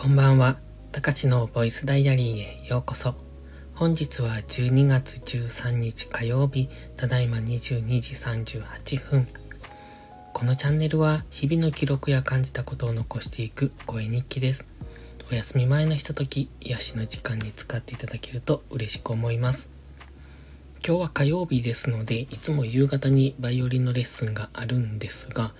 こんばんは。たかしのボイスダイアリーへようこそ。本日は12月13日火曜日、ただいま22時38分。このチャンネルは日々の記録や感じたことを残していく声日記です。お休み前のひととき、癒しの時間に使っていただけると嬉しく思います。今日は火曜日ですので、いつも夕方にバイオリンのレッスンがあるんですが、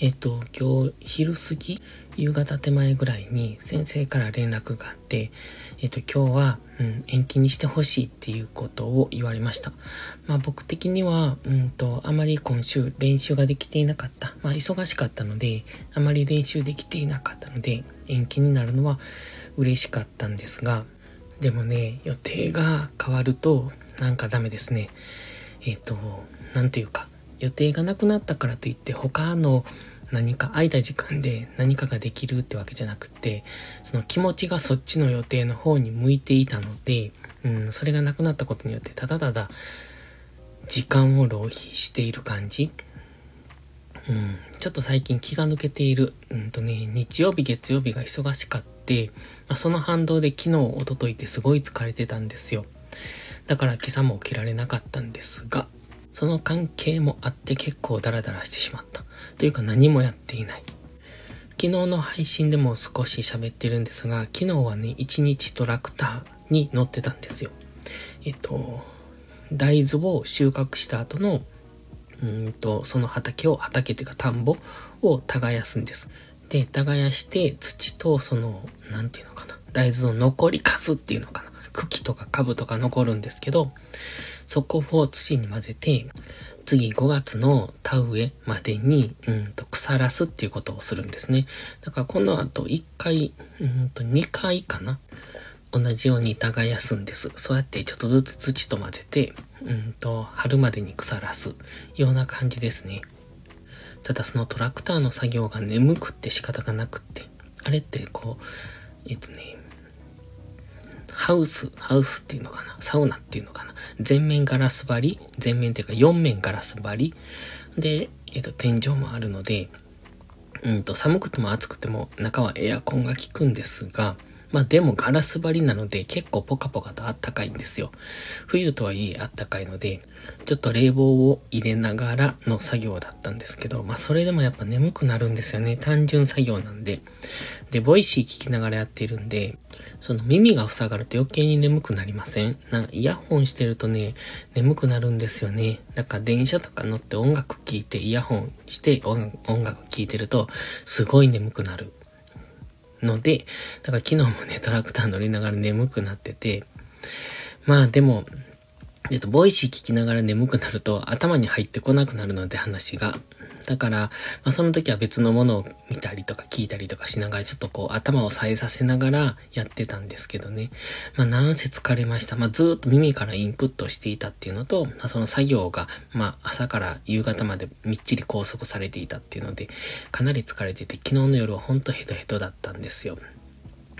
えっ、と、今日昼過ぎ、夕方手前ぐらいに先生から連絡があって、えっ、と、今日は、うん、延期にしてほしいっていうことを言われました。まあ僕的には、うんと、あまり今週練習ができていなかった。まあ忙しかったので、あまり練習できていなかったので、延期になるのは嬉しかったんですが、でもね、予定が変わると、なんかダメですね。えっ、ー、と、なんていうか、予定がなくなったからといって他の何か空いた時間で何かができるってわけじゃなくて、その気持ちがそっちの予定の方に向いていたので、うん、それがなくなったことによってただただ時間を浪費している感じ。うん、ちょっと最近気が抜けている。うんとね、日曜日、月曜日が忙しかって、まあ、その反動で昨日、おとといってすごい疲れてたんですよ。だから今朝も起きられなかったんですが、その関係もあって結構ダラダラしてしまった。というか何もやっていない。昨日の配信でも少し喋ってるんですが、昨日はね、一日トラクターに乗ってたんですよ。えっと、大豆を収穫した後の、うんと、その畑を、畑っていうか田んぼを耕すんです。で、耕して土とその、なんていうのかな、大豆の残りかすっていうのかな。茎とか株とか残るんですけど、そこを土に混ぜて、次5月の田植えまでに、うんと腐らすっていうことをするんですね。だからこの後1回、うんと2回かな。同じように耕すんです。そうやってちょっとずつ土と混ぜて、うんと春までに腐らすような感じですね。ただそのトラクターの作業が眠くって仕方がなくって、あれってこう、えっとね、ハウス、ハウスっていうのかな？サウナっていうのかな？全面ガラス張り？全面っていうか4面ガラス張り？で、えっ、と、天井もあるので、うんと、寒くても暑くても中はエアコンが効くんですが、まあでもガラス張りなので結構ポカポカとあったかいんですよ。冬とはいえあったかいので、ちょっと冷房を入れながらの作業だったんですけど、まあそれでもやっぱ眠くなるんですよね。単純作業なんで。で、 Voicy聞きながらやってるんで、その耳が塞がると余計に眠くなりませんなんかイヤホンしてるとね、眠くなるんですよね。だから電車とか乗って音楽聴いてイヤホンして音楽聴いてると、すごい眠くなる。ので、だから昨日もね、トラクター乗りながら眠くなってて、まあでも、えっと、 Voicy聞きながら眠くなると頭に入ってこなくなるので話が。だから、まあ、その時は別のものを見たりとか聞いたりとかしながら、ちょっとこう頭を冴えさせながらやってたんですけどね。まあ、なんせ疲れました。まあ、ずっと耳からインプットしていたっていうのと、まあ、その作業が、まあ、朝から夕方までみっちり拘束されていたっていうので、かなり疲れてて、昨日の夜はほんとヘトヘトだったんですよ。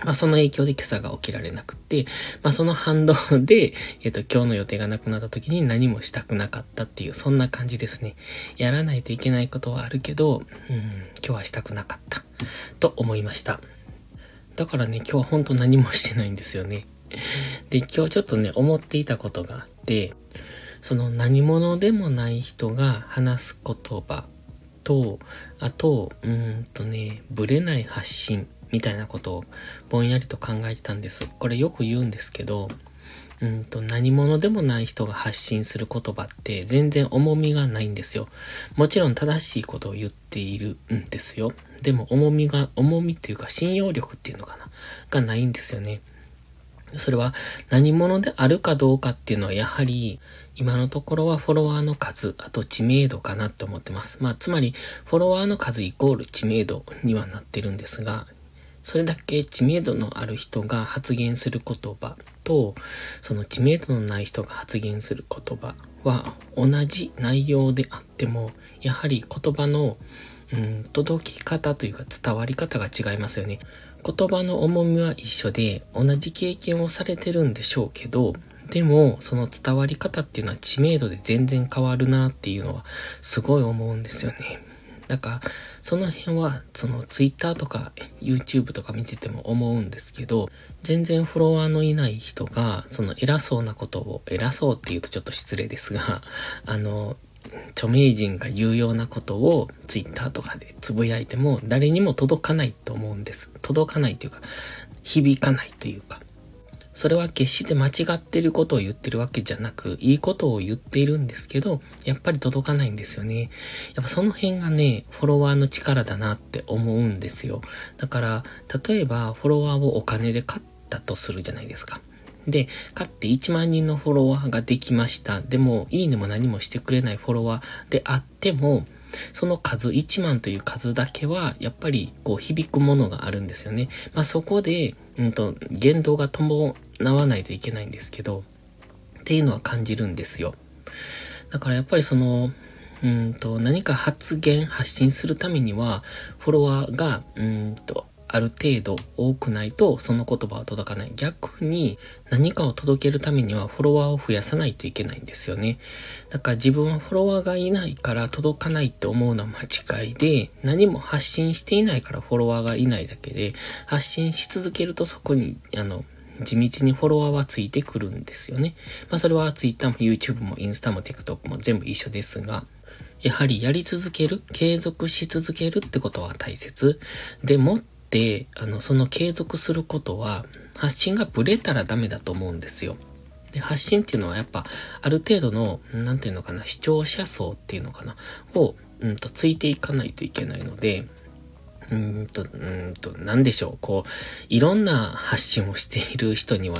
まあその影響で今朝が起きられなくって、まあその反動で、えっ、と今日の予定がなくなった時に何もしたくなかったっていう、そんな感じですね。やらないといけないことはあるけど、うん、今日はしたくなかった。と思いました。だからね、今日は本当何もしてないんですよね。で、今日ちょっとね、思っていたことがあって、その何者でもない人が話す言葉と、あと、うんとね、ぶれない発信みたいなことをぼんやりと考えてたんです。これよく言うんですけど、うんと何者でもない人が発信する言葉って全然重みがないんですよ。もちろん正しいことを言っているんですよ。でも重みが、重みっていうか信用力っていうのかな？がないんですよね。それは何者であるかどうかっていうのはやはり今のところはフォロワーの数、あと知名度かなって思ってます。まあつまりフォロワーの数イコール知名度にはなってるんですが、それだけ知名度のある人が発言する言葉と、その知名度のない人が発言する言葉は同じ内容であっても、やはり言葉の、うん、届き方というか伝わり方が違いますよね。言葉の重みは一緒で、同じ経験をされてるんでしょうけど、でも、その伝わり方っていうのは知名度で全然変わるなっていうのはすごい思うんですよね。だから、その辺は、その Twitter とか YouTube とか見てても思うんですけど、全然フォロワーのいない人が、その偉そうなことを、偉そうって言うとちょっと失礼ですが、あの、著名人が言うようなことを Twitter とかでつぶやいても誰にも届かないと思うんです。届かないというか、響かないというか。それは決して間違ってることを言ってるわけじゃなく、いいことを言っているんですけど、やっぱり届かないんですよね。やっぱその辺がね、フォロワーの力だなって思うんですよ。だから、例えばフォロワーをお金で買ったとするじゃないですか。で、買って1万人のフォロワーができました。でも、いいねも何もしてくれないフォロワーであっても、その数、1万という数だけは、やっぱり、こう、響くものがあるんですよね。まあ、そこで、うんと、言動が伴わないといけないんですけど、っていうのは感じるんですよ。だからやっぱりその、うんと、何か発言、発信するためには、フォロワーが、うんと、ある程度多くないとその言葉は届かない。逆に何かを届けるためにはフォロワーを増やさないといけないんですよね。だから自分はフォロワーがいないから届かないって思うのは間違いで、何も発信していないからフォロワーがいないだけで、発信し続けるとそこに、あの、地道にフォロワーはついてくるんですよね。まあそれは Twitter も YouTube もインスタも TikTok も全部一緒ですが、やはりやり続ける、継続し続けるってことは大切。で、もっ、あの、その継続することは、発信がブレたらダメだと思うんですよ。で、発信っていうのはやっぱ、ある程度の、なんていうのかな、視聴者層っていうのかな、を、うんと、ついていかないといけないので、うんと、うんと、なんでしょう、こう、いろんな発信をしている人には、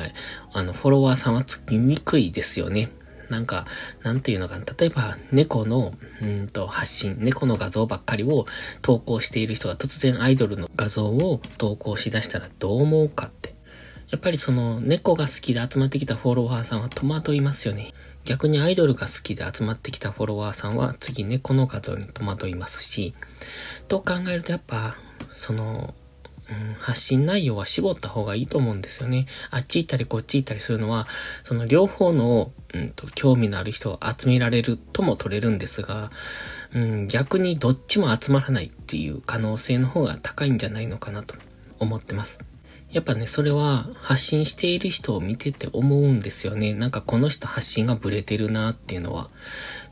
あの、フォロワーさんはつきにくいですよね。なんか、なんていうのか。例えば、猫の、うんと、発信、猫の画像ばっかりを投稿している人が突然アイドルの画像を投稿しだしたらどう思うかって。やっぱりその、猫が好きで集まってきたフォロワーさんは戸惑いますよね。逆にアイドルが好きで集まってきたフォロワーさんは次猫の画像に戸惑いますし、と考えるとやっぱ、その、うん、発信内容は絞った方がいいと思うんですよね。あっち行ったりこっち行ったりするのは、その両方の、うんと、興味のある人を集められるとも取れるんですが、うん、逆にどっちも集まらないっていう可能性の方が高いんじゃないのかなと思ってます。やっぱね、それは発信している人を見てて思うんですよね。なんかこの人発信がブレてるなっていうのは。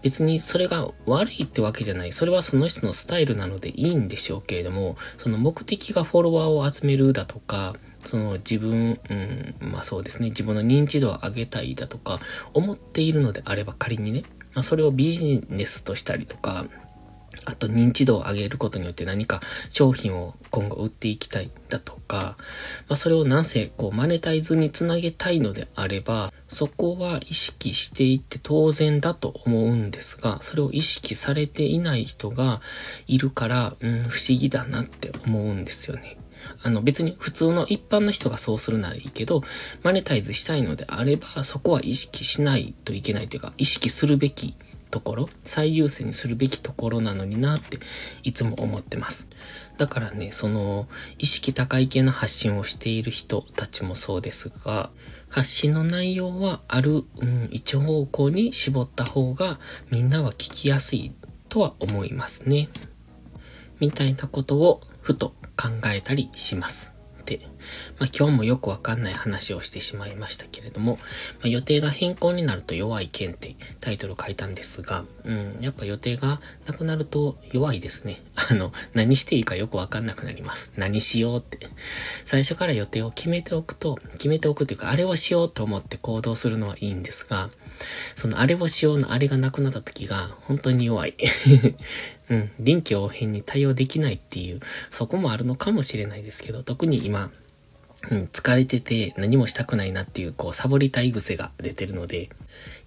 別にそれが悪いってわけじゃない。それはその人のスタイルなのでいいんでしょうけれども、その目的がフォロワーを集めるだとか、その自分、うん、まあそうですね、自分の認知度を上げたいだとか、思っているのであれば仮にね、まあそれをビジネスとしたりとか、あと認知度を上げることによって何か商品を今後売っていきたいだとか、まあ、それをなんせこうマネタイズにつなげたいのであれば、そこは意識していって当然だと思うんですが、それを意識されていない人がいるから、うん、不思議だなって思うんですよね。あの別に普通の一般の人がそうするならいいけど、マネタイズしたいのであれば、そこは意識しないといけないというか、意識するべきところ、最優先にするべきところなのになっていつも思ってます。だからね、その意識高い系の発信をしている人たちもそうですが、発信の内容はある、うん、一方向に絞った方がみんなは聞きやすいとは思いますね。みたいなことをふと考えたりします。で、まあ、今日もよくわかんない話をしてしまいましたけれども、まあ、予定が変更になると弱い剣ってタイトル書いたんですが、うん、やっぱ予定がなくなると弱いですね。あの、何していいかよくわかんなくなります。何しようって。最初から予定を決めておくと、決めておくというか、あれをしようと思って行動するのはいいんですが、そのあれをしようのあれがなくなった時が本当に弱い。うん、臨機応変に対応できないっていう、そこもあるのかもしれないですけど、特に今、うん、疲れてて何もしたくないなっていう、こう、サボりたい癖が出てるので、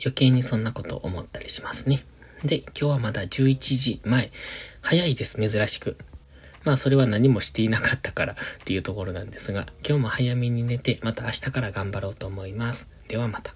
余計にそんなこと思ったりしますね。で、今日はまだ11時前。早いです、珍しく。まあそれは何もしていなかったからっていうところなんですが、今日も早めに寝て、また明日から頑張ろうと思います。ではまた。